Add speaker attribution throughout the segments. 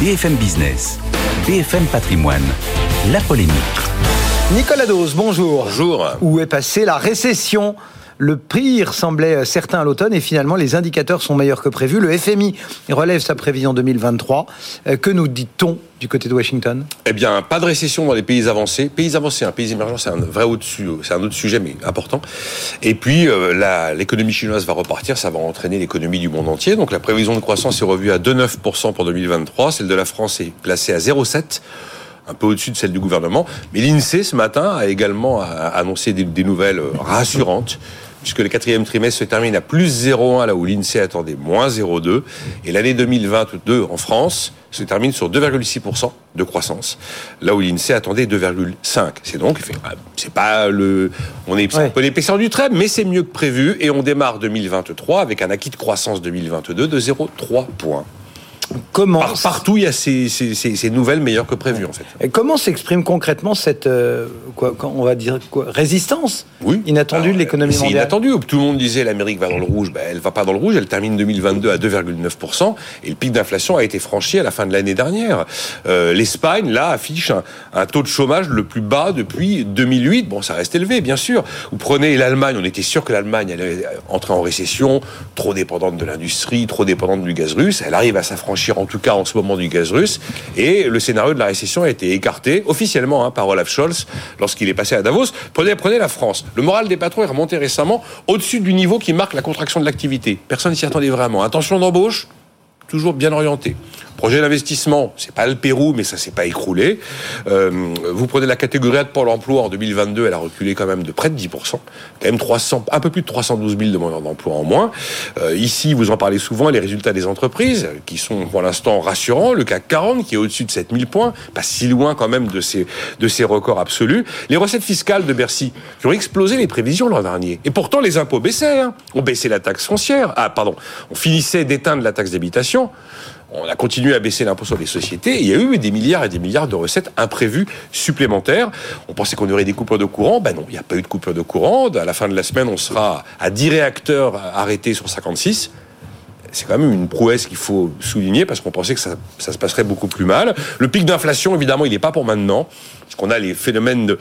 Speaker 1: BFM Business, BFM Patrimoine, la polémique.
Speaker 2: Nicolas Dose, bonjour.
Speaker 3: Bonjour.
Speaker 2: Où est passée la récession? Le pire semblait certain à l'automne et finalement les indicateurs sont meilleurs que prévu. Le FMI relève sa prévision 2023. Euh, que nous dit-on du côté de Washington?
Speaker 3: Eh bien, pas de récession dans les pays avancés. Pays avancés, un pays émergent, c'est un vrai au-dessus, un autre sujet, mais important. Et puis, euh, l'économie chinoise va repartir, ça va entraîner l'économie du monde entier. Donc, la prévision de croissance est revue à 2,9% pour 2023. Celle de la France est placée à 0,7% un peu au-dessus de celle du gouvernement. Mais l'INSEE, ce matin, a également annoncé des nouvelles rassurantes puisque le quatrième trimestre se termine à plus 0,1 là où l'INSEE attendait moins 0,2 et l'année 2022 en France se termine sur 2,6% de croissance là où l'INSEE attendait 2,5 c'est donc c'est pas le on est un peu l'épaisseur du trait mais c'est mieux que prévu. Et on démarre 2023 avec un acquis de croissance 2022 de 0,3 points
Speaker 2: Comment
Speaker 3: partout il y a ces, nouvelles meilleures que prévues en fait.
Speaker 2: Et comment s'exprime concrètement cette euh, quoi, on va dire quoi, résistance oui. inattendue de l'économie mondiale
Speaker 3: C'est inattendu. Tout le monde disait l'Amérique va dans le rouge, ben, elle va pas dans le rouge. Elle termine 2022 à 2,9% et le pic d'inflation a été franchi à la fin de l'année dernière. Euh, L'Espagne là affiche un, taux de chômage le plus bas depuis 2008. Bon, ça reste élevé bien sûr. Vous prenez l'Allemagne, on était sûr que l'Allemagne allait entrer en récession, trop dépendante de l'industrie, trop dépendante du gaz russe. Elle arrive à s'affranchir en tout cas en ce moment du gaz russe. Et le scénario de la récession a été écarté officiellement hein, par Olaf Scholz lorsqu'il est passé à Davos. Prenez, prenez la France. Le moral des patrons est remonté récemment au-dessus du niveau qui marque la contraction de l'activité. Personne s'y attendait vraiment. Intention d'embauche, toujours bien orienté. Projet d'investissement, c'est pas le Pérou, mais ça s'est pas écroulé. Euh, vous prenez la catégorie A de Pôle emploi en 2022, elle a reculé quand même de près de 10%. Quand même 300, un peu plus de 312 000 demandeurs d'emploi en moins. Euh, ici, vous en parlez souvent, les résultats des entreprises, qui sont pour l'instant rassurants. Le CAC 40, qui est au-dessus de 7000 points, pas si loin quand même de ces, de records absolus. Les recettes fiscales de Bercy, qui ont explosé les prévisions l'an dernier. Et pourtant, les impôts baissaient. Hein. On baissait la taxe foncière. Ah, pardon. On finissait d'éteindre la taxe d'habitation on a continué à baisser l'impôt sur les sociétés. il y a eu des milliards et des milliards de recettes imprévues supplémentaires. On pensait qu'on aurait des coupures de courant. Ben non, il n'y a pas eu de coupure de courant. À la fin de la semaine, on sera à 10 réacteurs arrêtés sur 56 c'est quand même une prouesse qu'il faut souligner parce qu'on pensait que ça, se passerait beaucoup plus mal. Le pic d'inflation, évidemment, il n'est pas pour maintenant, parce qu'on a les phénomènes de,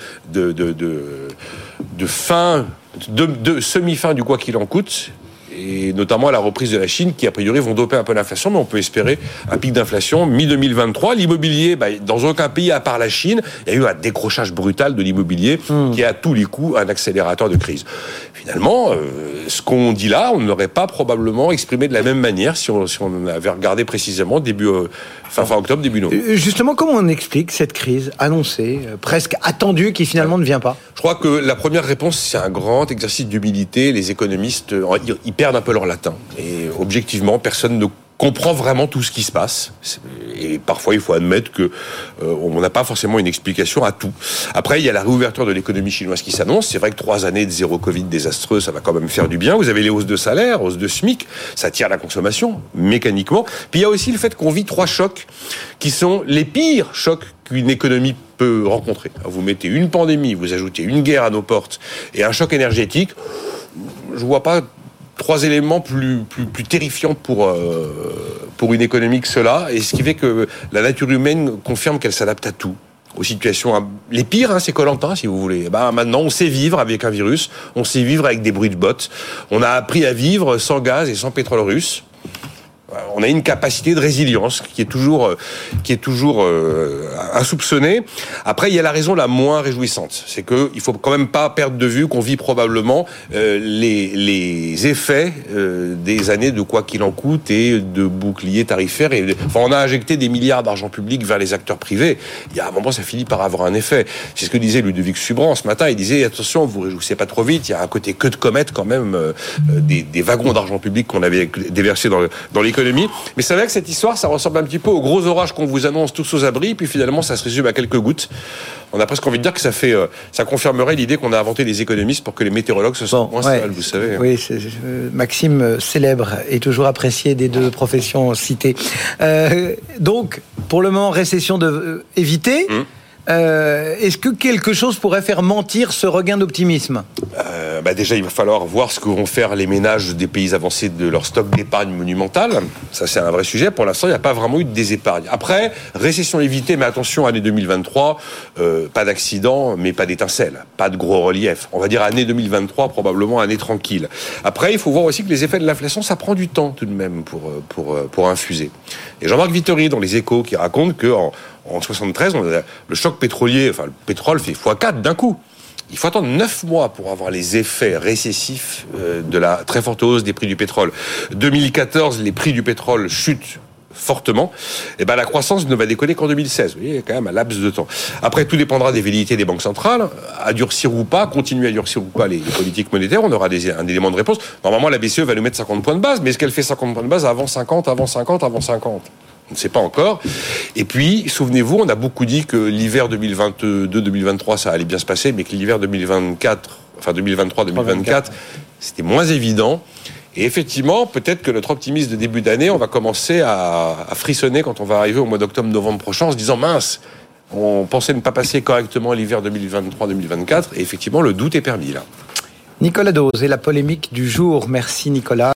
Speaker 3: fin, de semi-fin du quoi qu'il en coûte et notamment à la reprise de la Chine, qui a priori vont doper un peu l'inflation, mais on peut espérer un pic d'inflation mi-2023. L'immobilier, bah, dans aucun pays à part la Chine, il y a eu un décrochage brutal de l'immobilier hmm. qui est à tous les coups un accélérateur de crise. Finalement, euh, ce qu'on dit là, on n'aurait pas probablement exprimé de la même manière si on, si on avait regardé précisément début euh, fin, fin octobre, début novembre.
Speaker 2: Euh, justement, comment on explique cette crise annoncée, presque attendue, qui finalement ne vient pas?
Speaker 3: Je crois que la première réponse, c'est un grand exercice d'humilité. Les économistes, ils un peu leur latin. Et objectivement, personne ne comprend vraiment tout ce qui se passe. Et parfois, il faut admettre que euh, on n'a pas forcément une explication à tout. Après, il y a la réouverture de l'économie chinoise qui s'annonce. C'est vrai que trois années de zéro Covid désastreux, ça va quand même faire du bien. Vous avez les hausses de salaire, hausses de SMIC, ça tire la consommation mécaniquement. Puis il y a aussi le fait qu'on vit trois chocs qui sont les pires chocs qu'une économie peut rencontrer. Vous mettez une pandémie, vous ajoutez une guerre à nos portes et un choc énergétique. Je vois pas trois éléments plus, plus, plus terrifiants pour, euh, pour une économie que cela, et ce qui fait que la nature humaine confirme qu'elle s'adapte à tout. Aux situations les pires, hein, c'est Colantin, si vous voulez. Bah, maintenant, on sait vivre avec un virus, on sait vivre avec des bruits de bottes, on a appris à vivre sans gaz et sans pétrole russe on a une capacité de résilience qui est toujours, euh, qui est toujours euh, insoupçonnée. Après, il y a la raison la moins réjouissante, c'est que il faut quand même pas perdre de vue qu'on vit probablement euh, les, les effets des années de quoi qu'il en coûte et de boucliers tarifaires. Et, enfin, on a injecté des milliards d'argent public vers les acteurs privés. Il y a un moment, ça finit par avoir un effet. C'est ce que disait Ludovic Subran ce matin. Il disait attention, vous réjouissez pas trop vite. Il y a un côté que de comète quand même des, des, wagons d'argent public qu'on avait déversés dans, dans Mais c'est vrai que cette histoire, ça ressemble un petit peu aux gros orages qu'on vous annonce tous aux abris, puis finalement, ça se résume à quelques gouttes. On a presque envie de dire que ça fait, euh, ça confirmerait l'idée qu'on a inventé des économistes pour que les météorologues se sentent moins seuls, vous savez.
Speaker 2: Oui, euh, Maxime euh, célèbre et toujours apprécié des deux professions citées. donc, pour le moment, récession de éviter. Hum. Est-ce que quelque chose pourrait faire mentir ce regain d'optimisme?
Speaker 3: Euh, bah déjà, il va falloir voir ce que vont faire les ménages des pays avancés de leur stock d'épargne monumentale. Ça, c'est un vrai sujet. Pour l'instant, il n'y a pas vraiment eu de désépargne. Après, récession évitée, mais attention, année 2023, euh, pas d'accident, mais pas d'étincelle, pas de gros relief. On va dire année 2023, probablement année tranquille. Après, il faut voir aussi que les effets de l'inflation, ça prend du temps tout de même pour, euh, pour, euh, pour infuser. Et Jean-Marc Vittori, dans les échos, qui raconte que en, en 73, on a, le choc pétrolier, enfin, le pétrole fait x4 d'un coup. Il faut attendre 9 mois pour avoir les effets récessifs euh, de la très forte hausse des prix du pétrole. 2014, les prix du pétrole chutent fortement, et ben la croissance ne va déconner qu'en 2016. Vous voyez, il y a quand même un laps de temps. Après, tout dépendra des velléités des banques centrales, à durcir ou pas, continuer à durcir ou pas les, politiques monétaires. On aura un élément de réponse. Normalement, la BCE va nous mettre 50 points de base, mais est-ce qu'elle fait 50 points de base avant 50, avant 50, avant 50 on ne sait pas encore. Et puis, souvenez-vous, on a beaucoup dit que l'hiver 2022-2023, ça allait bien se passer, mais que l'hiver 2024, enfin 2023-2024, c'était moins évident. Et effectivement, peut-être que notre optimisme de début d'année, on va commencer à, à frissonner quand on va arriver au mois d'octobre-novembre prochain en se disant mince, on pensait ne pas passer correctement l'hiver 2023-2024, et effectivement, le doute est permis là.
Speaker 2: Nicolas Dose et la polémique du jour. Merci Nicolas.